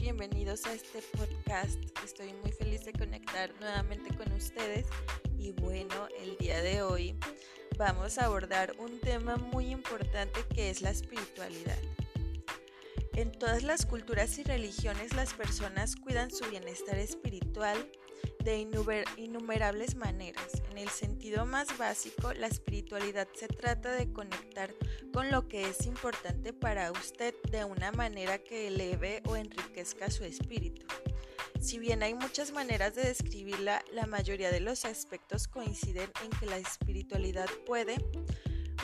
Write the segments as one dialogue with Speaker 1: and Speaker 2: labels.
Speaker 1: Bienvenidos a este podcast. Estoy muy feliz de conectar nuevamente con ustedes y bueno, el día de hoy vamos a abordar un tema muy importante que es la espiritualidad. En todas las culturas y religiones las personas cuidan su bienestar espiritual de innumerables maneras. En el sentido más básico, la espiritualidad se trata de conectar con lo que es importante para usted de una manera que eleve o enriquezca su espíritu. Si bien hay muchas maneras de describirla, la mayoría de los aspectos coinciden en que la espiritualidad puede,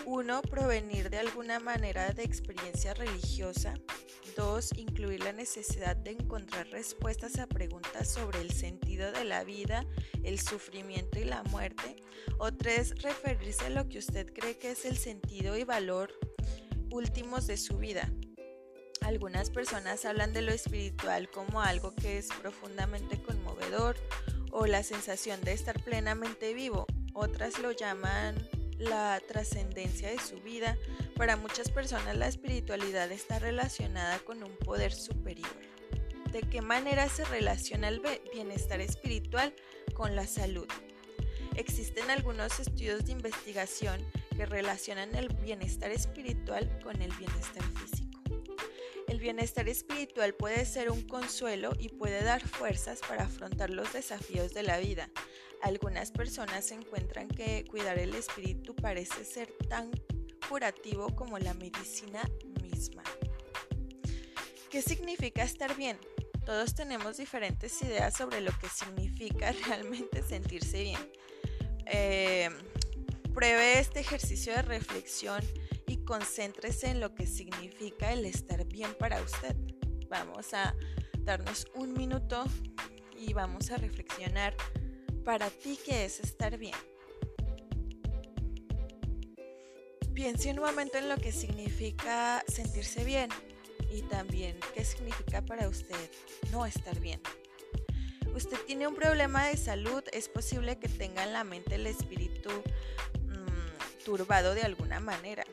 Speaker 1: uno, provenir de alguna manera de experiencia religiosa, 2. Incluir la necesidad de encontrar respuestas a preguntas sobre el sentido de la vida, el sufrimiento y la muerte. O 3. Referirse a lo que usted cree que es el sentido y valor últimos de su vida. Algunas personas hablan de lo espiritual como algo que es profundamente conmovedor o la sensación de estar plenamente vivo. Otras lo llaman la trascendencia de su vida, para muchas personas la espiritualidad está relacionada con un poder superior. ¿De qué manera se relaciona el bienestar espiritual con la salud? Existen algunos estudios de investigación que relacionan el bienestar espiritual con el bienestar. El bienestar espiritual puede ser un consuelo y puede dar fuerzas para afrontar los desafíos de la vida. Algunas personas encuentran que cuidar el espíritu parece ser tan curativo como la medicina misma. ¿Qué significa estar bien? Todos tenemos diferentes ideas sobre lo que significa realmente sentirse bien. Eh, pruebe este ejercicio de reflexión concéntrese en lo que significa el estar bien para usted. Vamos a darnos un minuto y vamos a reflexionar para ti qué es estar bien. Piense un momento en lo que significa sentirse bien y también qué significa para usted no estar bien. Usted tiene un problema de salud, es posible que tenga en la mente el espíritu mm, turbado de alguna manera.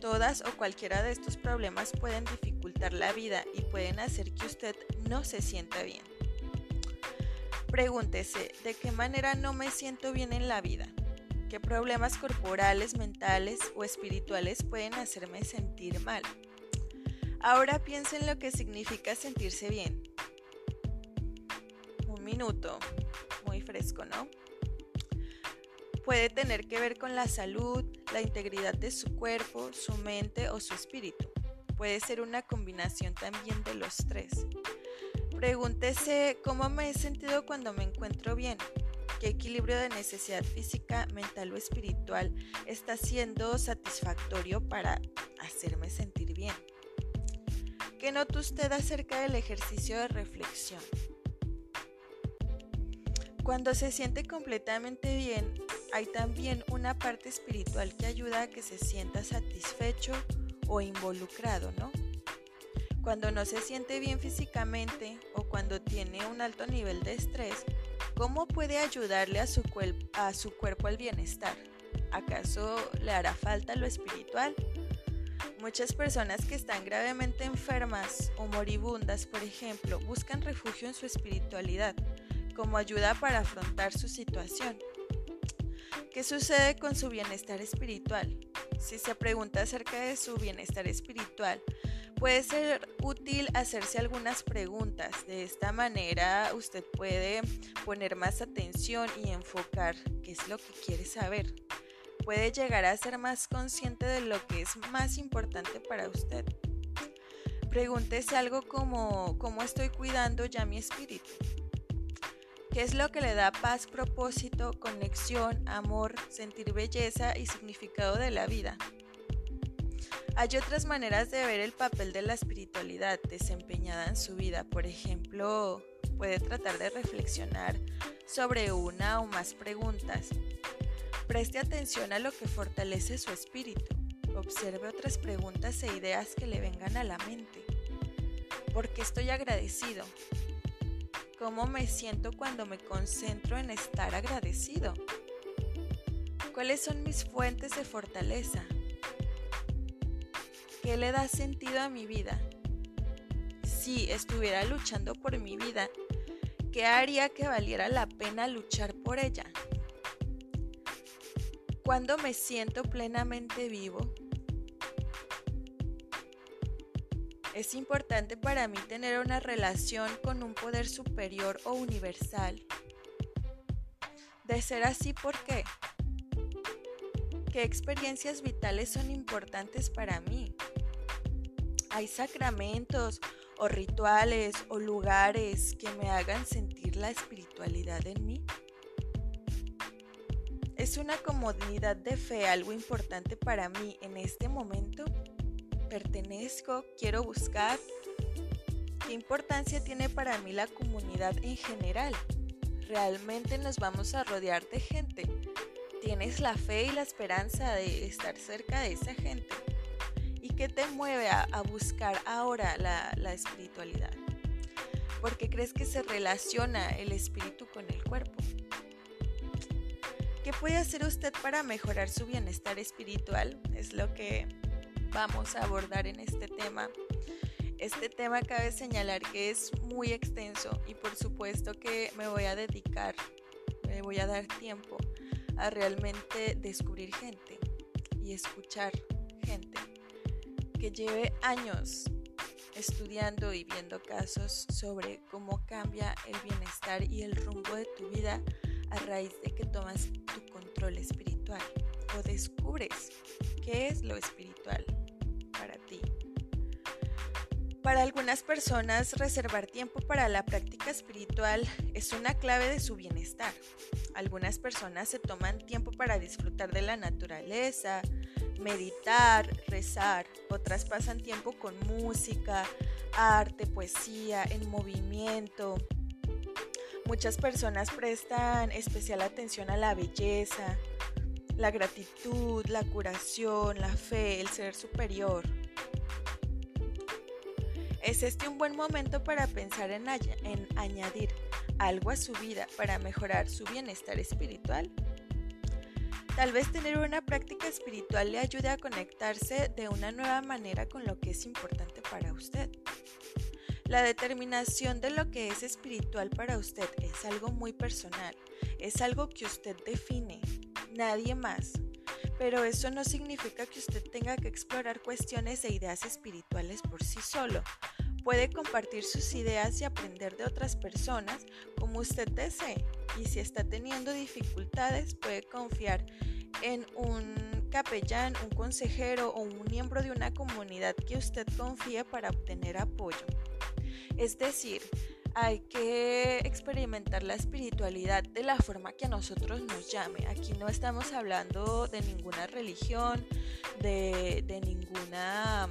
Speaker 1: Todas o cualquiera de estos problemas pueden dificultar la vida y pueden hacer que usted no se sienta bien. Pregúntese, ¿de qué manera no me siento bien en la vida? ¿Qué problemas corporales, mentales o espirituales pueden hacerme sentir mal? Ahora piensa en lo que significa sentirse bien. Un minuto, muy fresco, ¿no? Puede tener que ver con la salud, la integridad de su cuerpo, su mente o su espíritu. Puede ser una combinación también de los tres. Pregúntese cómo me he sentido cuando me encuentro bien, qué equilibrio de necesidad física, mental o espiritual está siendo satisfactorio para hacerme sentir bien. ¿Qué nota usted acerca del ejercicio de reflexión? Cuando se siente completamente bien, hay también una parte espiritual que ayuda a que se sienta satisfecho o involucrado, ¿no? Cuando no se siente bien físicamente o cuando tiene un alto nivel de estrés, ¿Cómo puede ayudarle a su, cuerpo al bienestar? ¿Acaso le hará falta lo espiritual? Muchas personas que están gravemente enfermas o moribundas, por ejemplo, buscan refugio en su espiritualidad como ayuda para afrontar su situación. ¿Qué sucede con su bienestar espiritual? Si se pregunta acerca de su bienestar espiritual, puede ser útil hacerse algunas preguntas. De esta manera usted puede poner más atención y enfocar qué es lo que quiere saber. Puede llegar a ser más consciente de lo que es más importante para usted. Pregúntese algo como ¿cómo estoy cuidando ya mi espíritu? ¿Qué es lo que le da paz, propósito, conexión, amor, sentir belleza y significado de la vida? Hay otras maneras de ver el papel de la espiritualidad desempeñada en su vida. Por ejemplo, puede tratar de reflexionar sobre una o más preguntas. Preste atención a lo que fortalece su espíritu. Observe otras preguntas e ideas que le vengan a la mente. ¿Por qué estoy agradecido? ¿Cómo me siento cuando me concentro en estar agradecido? ¿Cuáles son mis fuentes de fortaleza? ¿Qué le da sentido a mi vida? si estuviera luchando por mi vida, ¿qué haría que valiera la pena luchar por ella? Cuando me siento plenamente vivo, es importante para mí tener una relación con un poder superior o universal. De ser así, ¿por qué? ¿Qué experiencias vitales son importantes para mí? ¿Hay sacramentos o rituales o lugares que me hagan sentir la espiritualidad en mí? ¿Es una comunidad de fe algo importante para mí en este momento? ¿Pertenezco? ¿Quiero buscar? ¿Qué importancia tiene para mí la comunidad en general? ¿Realmente nos vamos a rodear de gente? ¿Tienes la fe y la esperanza de estar cerca de esa gente? ¿Y qué te mueve a, buscar ahora la, la espiritualidad? ¿Por qué crees que se relaciona el espíritu con el cuerpo? ¿Qué puede hacer usted para mejorar su bienestar espiritual? Es lo que vamos a abordar en este tema. Este tema cabe señalar que es muy extenso y por supuesto que me voy a dedicar, me voy a dar tiempo a realmente descubrir gente y escuchar gente que lleve años estudiando y viendo casos sobre cómo cambia el bienestar y el rumbo de tu vida a raíz de que tomas tu control espiritual o descubres qué es lo espiritual para ti. Para algunas personas, reservar tiempo para la práctica espiritual es una clave de su bienestar. Algunas personas se toman tiempo para disfrutar de la naturaleza, meditar, rezar. Otras pasan tiempo con música, arte, poesía, en movimiento, Muchas personas prestan especial atención a la belleza, la gratitud, la curación, la fe, el ser superior. ¿Es este un buen momento para pensar en, añadir algo a su vida para mejorar su bienestar espiritual? Tal vez tener una práctica espiritual le ayude a conectarse de una nueva manera con lo que es importante para usted. La determinación de lo que es espiritual para usted es algo muy personal, es algo que usted define, nadie más. Pero eso no significa que usted tenga que explorar cuestiones e ideas espirituales por sí solo. Puede compartir sus ideas y aprender de otras personas como usted desee. Y si está teniendo dificultades, puede confiar en un capellán, un consejero o un miembro de una comunidad que usted confíe para obtener apoyo. Es decir, hay que experimentar la espiritualidad de la forma que a nosotros nos llame. Aquí no estamos hablando de ninguna religión, de, ninguna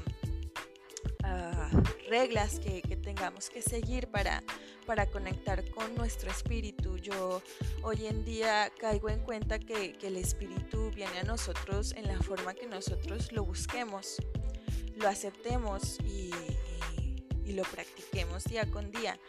Speaker 1: ah, reglas que, tengamos que seguir para, para conectar con nuestro espíritu. Yo hoy en día caigo en cuenta que, el espíritu viene a nosotros en la forma que nosotros lo busquemos, lo aceptemos y y lo practiquemos día con día.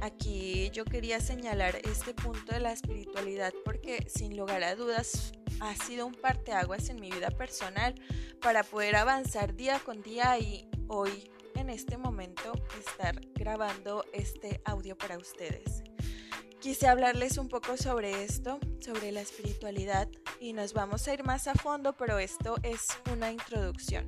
Speaker 1: Aquí yo quería señalar este punto de la espiritualidad porque sin lugar a dudas ha sido un parteaguas en mi vida personal para poder avanzar día con día y hoy en este momento estar grabando este audio para ustedes. Quise hablarles un poco sobre esto, sobre la espiritualidad y nos vamos a ir más a fondo, pero esto es una introducción.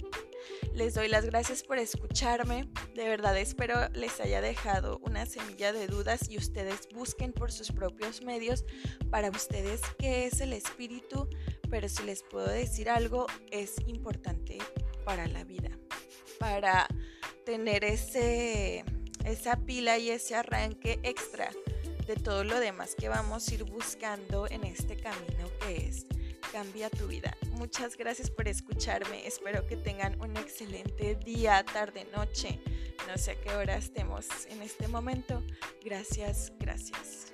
Speaker 1: Les doy las gracias por escucharme. De verdad espero les haya dejado una semilla de dudas y ustedes busquen por sus propios medios. Para ustedes qué es el espíritu, pero si les puedo decir algo, es importante para la vida, para tener ese, esa pila y ese arranque extra de todo lo demás que vamos a ir buscando en este camino que es cambia tu vida. Muchas gracias por escucharme. Espero que tengan un excelente día, tarde, noche. No sé a qué hora estemos en este momento. Gracias, gracias.